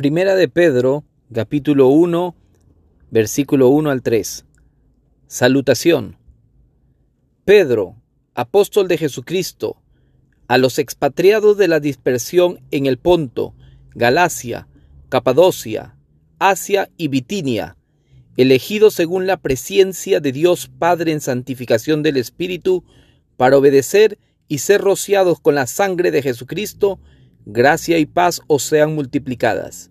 Primera de Pedro, capítulo 1, versículo 1 al 3. Salutación. Pedro, apóstol de Jesucristo, a los expatriados de la dispersión en el Ponto, Galacia, Capadocia, Asia y Bitinia, elegidos según la presencia de Dios Padre en santificación del Espíritu, para obedecer y ser rociados con la sangre de Jesucristo, gracia y paz os sean multiplicadas.